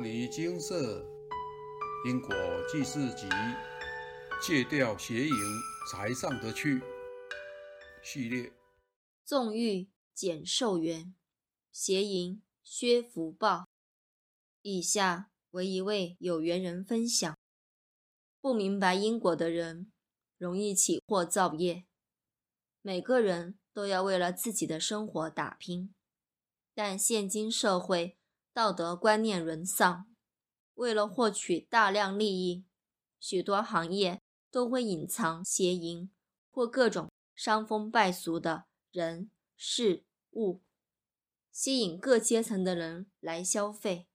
摩尼金色因果记事集戒掉邪淫才上得去系列。纵欲减寿元，邪淫削福报。以下为一位有缘人分享：不明白因果的人，容易起祸造业。每个人都要为了自己的生活打拼，但现今社会道德观念沦丧，为了获取大量利益，许多行业都会隐藏邪淫或各种伤风败俗的人事物，吸引各阶层的人来消费。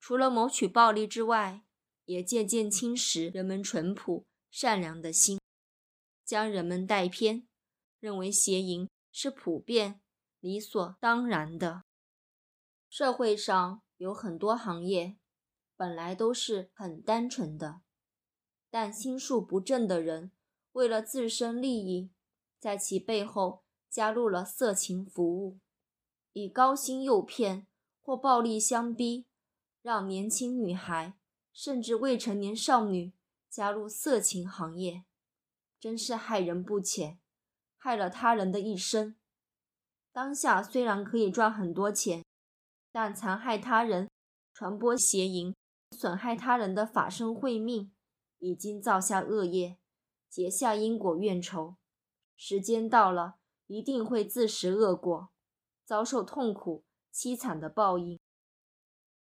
除了谋取暴利之外，也渐渐侵蚀人们淳朴善良的心，将人们带偏。认为邪淫是普遍、理所当然的。社会上有很多行业本来都是很单纯的，但心术不正的人为了自身利益，在其背后加入了色情服务，以高薪诱骗或暴力相逼，让年轻女孩甚至未成年少女加入色情行业，真是害人不浅。害了他人的一生，当下虽然可以赚很多钱，但残害他人、传播邪淫、损害他人的法身慧命，已经造下恶业，结下因果怨仇。时间到了，一定会自食恶果，遭受痛苦凄惨的报应。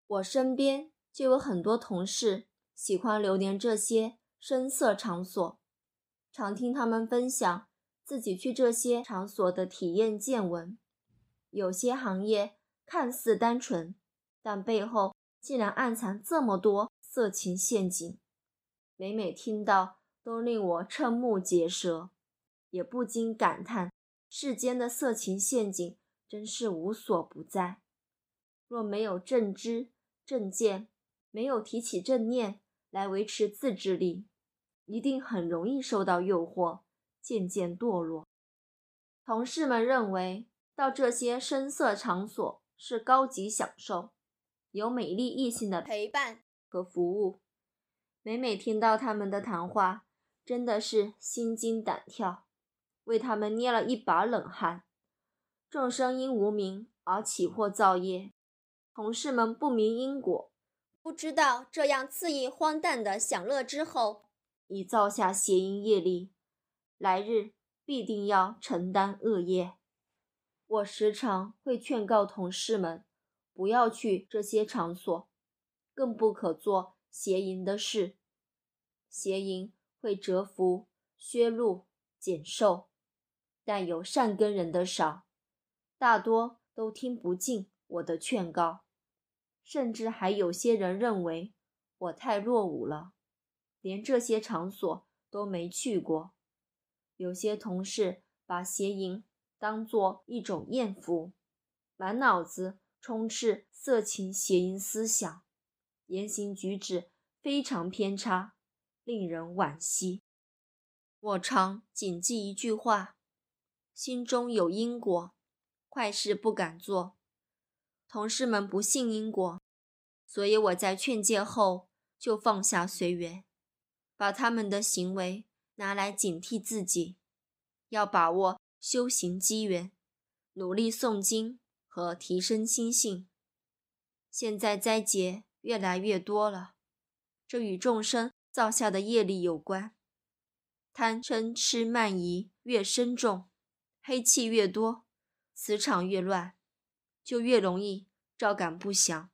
我身边就有很多同事喜欢流连这些声色场所，常听他们分享。自己去这些场所的体验见闻，有些行业看似单纯，但背后竟然暗藏这么多色情陷阱。每每听到，都令我瞠目结舌，也不禁感叹：世间的色情陷阱真是无所不在。若没有正知正见，没有提起正念来维持自制力，一定很容易受到诱惑。渐渐堕落。同事们认为，到这些声色场所是高级享受，有美丽异性的陪伴和服务。每每听到他们的谈话，真的是心惊胆跳，为他们捏了一把冷汗。众生因无名而起祸造业，同事们不明因果，不知道这样肆意荒诞的享乐之后，已造下邪淫业力。来日必定要承担恶业。我时常会劝告同事们，不要去这些场所，更不可做邪淫的事。邪淫会折福、削禄、减寿，但有善根人的少，大多都听不进我的劝告，甚至还有些人认为我太落伍了，连这些场所都没去过。有些同事把邪淫当做一种艳福，满脑子充斥色情邪淫思想，言行举止非常偏差，令人惋惜。我常谨记一句话：心中有因果，坏事不敢做。同事们不信因果，所以我在劝诫后就放下随缘，把他们的行为。拿来警惕自己，要把握修行机缘，努力诵经和提升心性。现在灾劫越来越多了，这与众生造下的业力有关。贪嗔痴慢疑越深重，黑气越多，磁场越乱，就越容易照感不祥。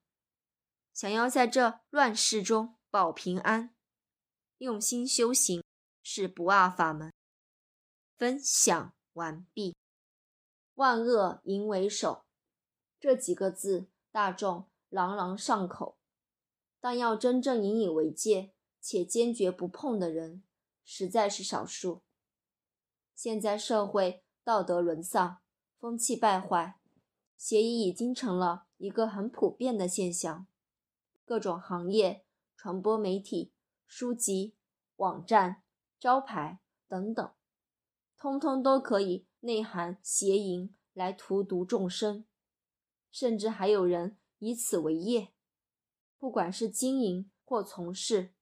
想要在这乱世中保平安，用心修行。是不二法门。分享完毕。万恶淫为首，这几个字大众朗朗上口，但要真正引以为戒且坚决不碰的人，实在是少数。现在社会道德沦丧，风气败坏，邪淫已经成了一个很普遍的现象。各种行业、传播媒体、书籍、网站。招牌等等，通通都可以内含邪淫来荼毒众生，甚至还有人以此为业。不管是经营或从事，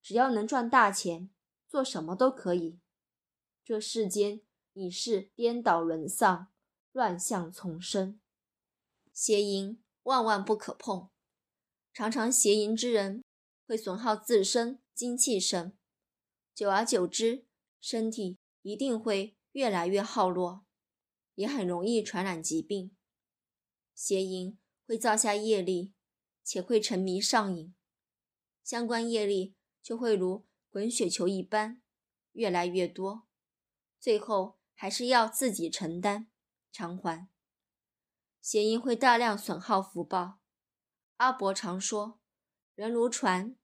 只要能赚大钱，做什么都可以。这世间已是颠倒沦丧，乱象丛生，邪淫万万不可碰。常常邪淫之人，会损耗自身精气神，久而久之，身体一定会越来越耗弱，也很容易传染疾病。邪淫会造下业力，且会沉迷上瘾，相关业力就会如滚雪球一般越来越多。最后还是要自己承担偿还。邪淫会大量损耗福报。阿伯常说：“人如船，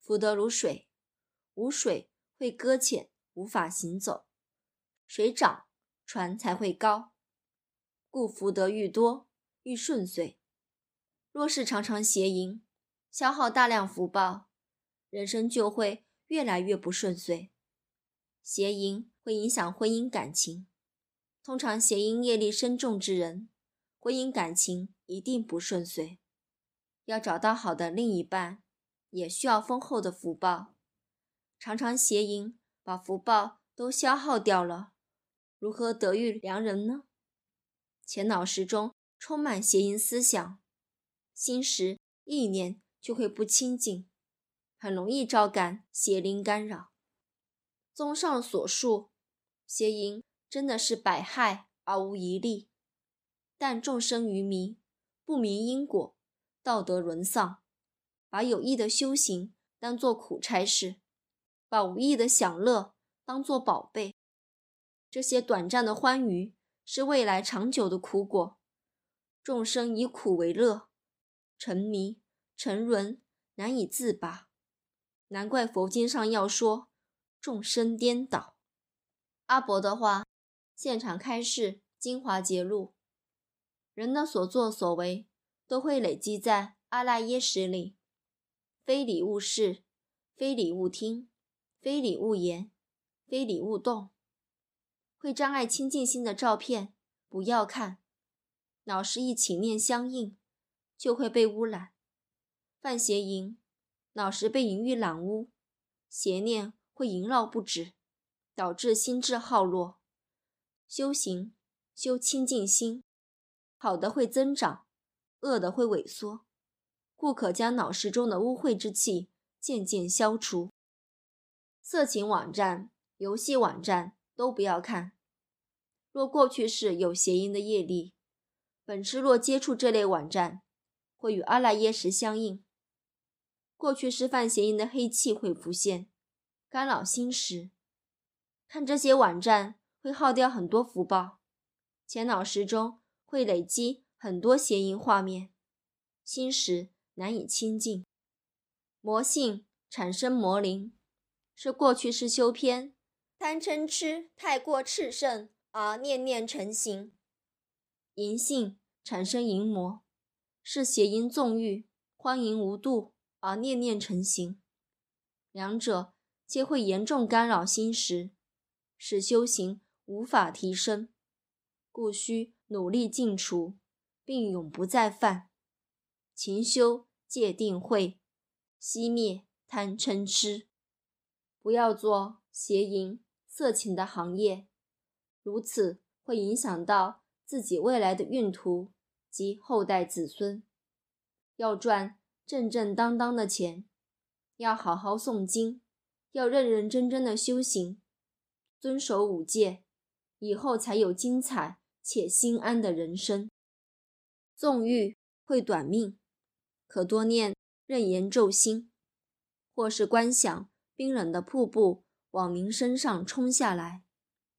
福德如水，无水会搁浅，无法行走；水涨，船才会高。故福德愈多，愈顺遂。若是常常邪淫，消耗大量福报，人生就会越来越不顺遂。邪淫。”会影响婚姻感情。通常邪淫业力深重之人，婚姻感情一定不顺遂。要找到好的另一半，也需要丰厚的福报。常常邪淫，把福报都消耗掉了，如何得遇良人呢？前脑时中充满邪淫思想，心识意念就会不清净，很容易招感邪灵干扰。综上所述。邪淫真的是百害而无一利，但众生愚迷，不明因果，道德沦丧，把有益的修行当作苦差事，把无益的享乐当作宝贝。这些短暂的欢愉是未来长久的苦果。众生以苦为乐，沉迷沉沦，难以自拔。难怪佛经上要说众生颠倒。阿伯的话，现场开示精华揭露：人的所作所为都会累积在阿赖耶识里，非礼勿视，非礼勿听，非礼勿言，非礼勿动。会障碍清净心的照片不要看，脑识一起念相应，就会被污染。犯邪淫，脑识被淫欲染污，邪念会萦绕不止。导致心智耗落，修行修清净心，好的会增长，恶的会萎缩，故可将脑识中的污秽之气渐渐消除。色情网站、游戏网站都不要看。若过去是有邪淫的业力，本师若接触这类网站，会与阿赖耶识相应。过去是犯邪淫的黑气会浮现，干扰心识。看这些网站会耗掉很多福报，前脑时中会累积很多邪淫画面，心识难以清净，魔性产生魔灵，是过去式修偏贪嗔痴太过炽盛而念念成形；淫性产生淫魔，是邪淫纵欲欢淫无度而念念成形，两者皆会严重干扰心识。使修行无法提升，故需努力净除，并永不再犯。勤修戒定慧，熄灭贪嗔痴，不要做邪淫色情的行业，如此会影响到自己未来的运途及后代子孙。要赚正正当当的钱，要好好诵经，要认认真真的修行。遵守五戒，以后才有精彩且心安的人生。纵欲会短命，可多念任言咒心，或是观想冰冷的瀑布往您身上冲下来，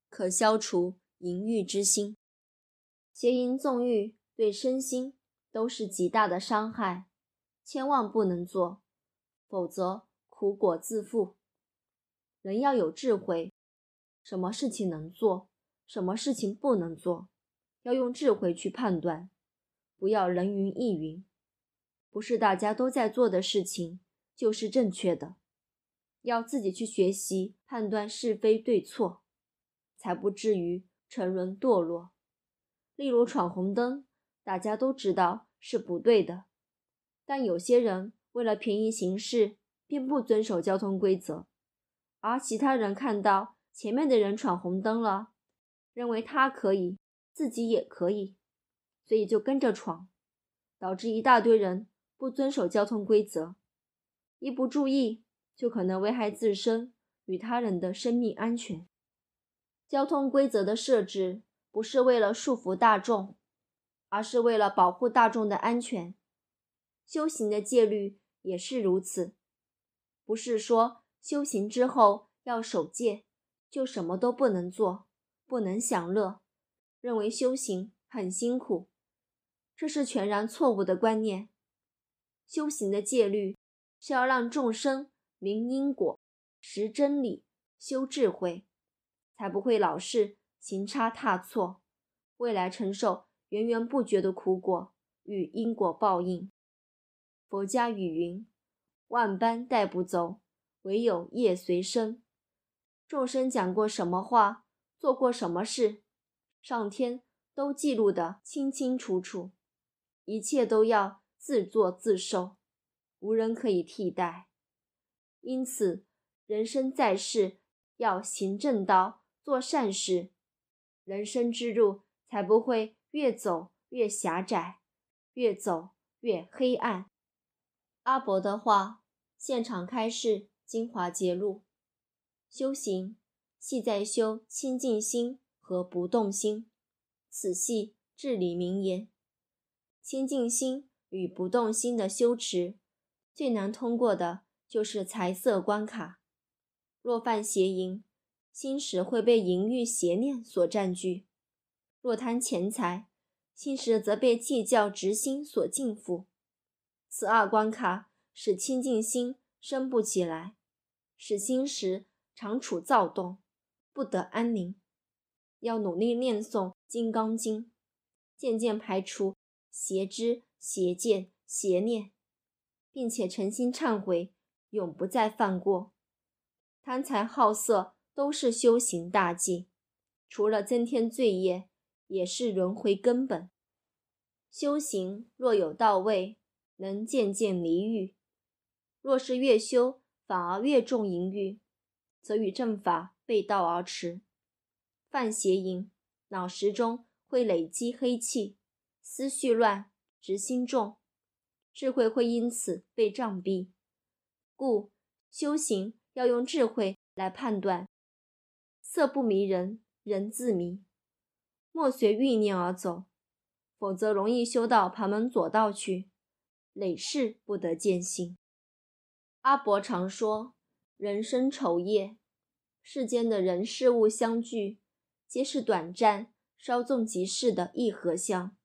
可消除淫欲之心。邪淫纵欲对身心都是极大的伤害，千万不能做，否则苦果自负。人要有智慧。什么事情能做，什么事情不能做，要用智慧去判断，不要人云亦云。不是大家都在做的事情就是正确的，要自己去学习判断是非对错，才不至于沉沦堕落。例如闯红灯，大家都知道是不对的，但有些人为了便宜行事，便不遵守交通规则，而其他人看到前面的人闯红灯了，认为他可以，自己也可以，所以就跟着闯，导致一大堆人不遵守交通规则，一不注意就可能危害自身与他人的生命安全。交通规则的设置不是为了束缚大众，而是为了保护大众的安全。修行的戒律。也是如此，不是说修行之后要守戒，就什么都不能做，不能享乐，认为修行很辛苦，这是全然错误的观念。修行的戒律是要让众生明因果、识真理、修智慧，才不会老是行差踏错，未来承受源源不绝的苦果与因果报应。佛家语云：“万般带不走，唯有业随身。”众生讲过什么话，做过什么事，上天都记录得清清楚楚。一切都要自作自受，无人可以替代。因此，人生在世要行正道，做善事，人生之路才不会越走越狭窄，越走越黑暗。阿伯的话，现场开示精华揭露：修行系在修清净心和不动心，此系至理名言。清净心与不动心的修持，最难通过的就是财色关卡。若犯邪淫，心时会被淫欲邪念所占据；若贪钱财，心时则被计较执心所禁缚。此二关卡使清净心生不起来，使心时常处躁动，不得安宁。要努力念诵《金刚经》，渐渐排除邪知、邪见、邪念，并且诚心忏悔，永不再犯过。贪财好色都是修行大忌，除了增添罪业，也是轮回根本。修行若有到位。能渐渐离欲，若是越修反而越重淫欲，则与正法背道而驰。犯邪淫，脑识中会累积黑气，思绪乱，执心重，智慧会因此被障蔽。故修行要用智慧来判断，色不迷人，人自迷，莫随欲念而走，否则容易修到旁门左道去。累世不得见性。阿伯常说：“人生愁业，世间的人事物相聚，皆是短暂、稍纵即逝的一合相。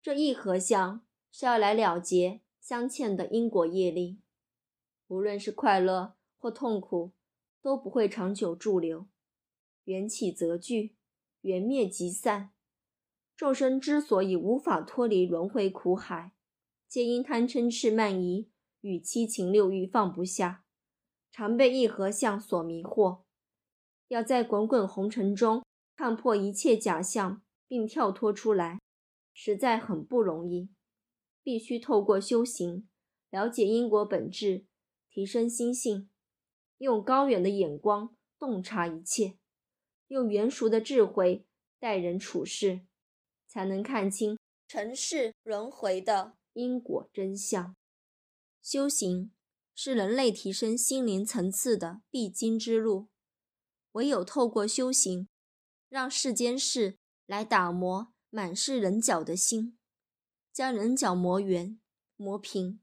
这一合相是要来了结相欠的因果业力。无论是快乐或痛苦，都不会长久驻留，缘起则聚，缘灭即散。众生之所以无法脱离轮回苦海。”皆因贪嗔痴慢疑与七情六欲放不下，常被一合相所迷惑。要在滚滚红尘中看破一切假象，并跳脱出来，实在很不容易。必须透过修行，了解因果本质，提升心性，用高远的眼光洞察一切，用圆熟的智慧待人处事，才能看清尘世轮回的。因果真相，修行是人类提升心灵层次的必经之路。唯有透过修行，让世间事来打磨满是棱角的心，将棱角磨圆、磨平，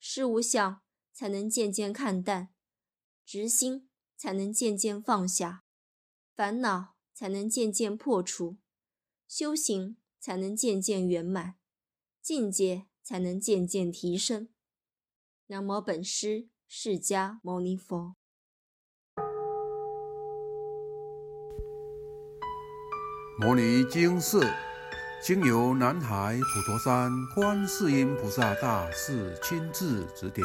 事物相才能渐渐看淡，执心才能渐渐放下，烦恼才能渐渐破除，修行才能渐渐圆满，境界。才能渐渐提升。南无本师释迦牟尼佛。摩尼经释经由南海普陀山观世音菩萨大士亲自指点，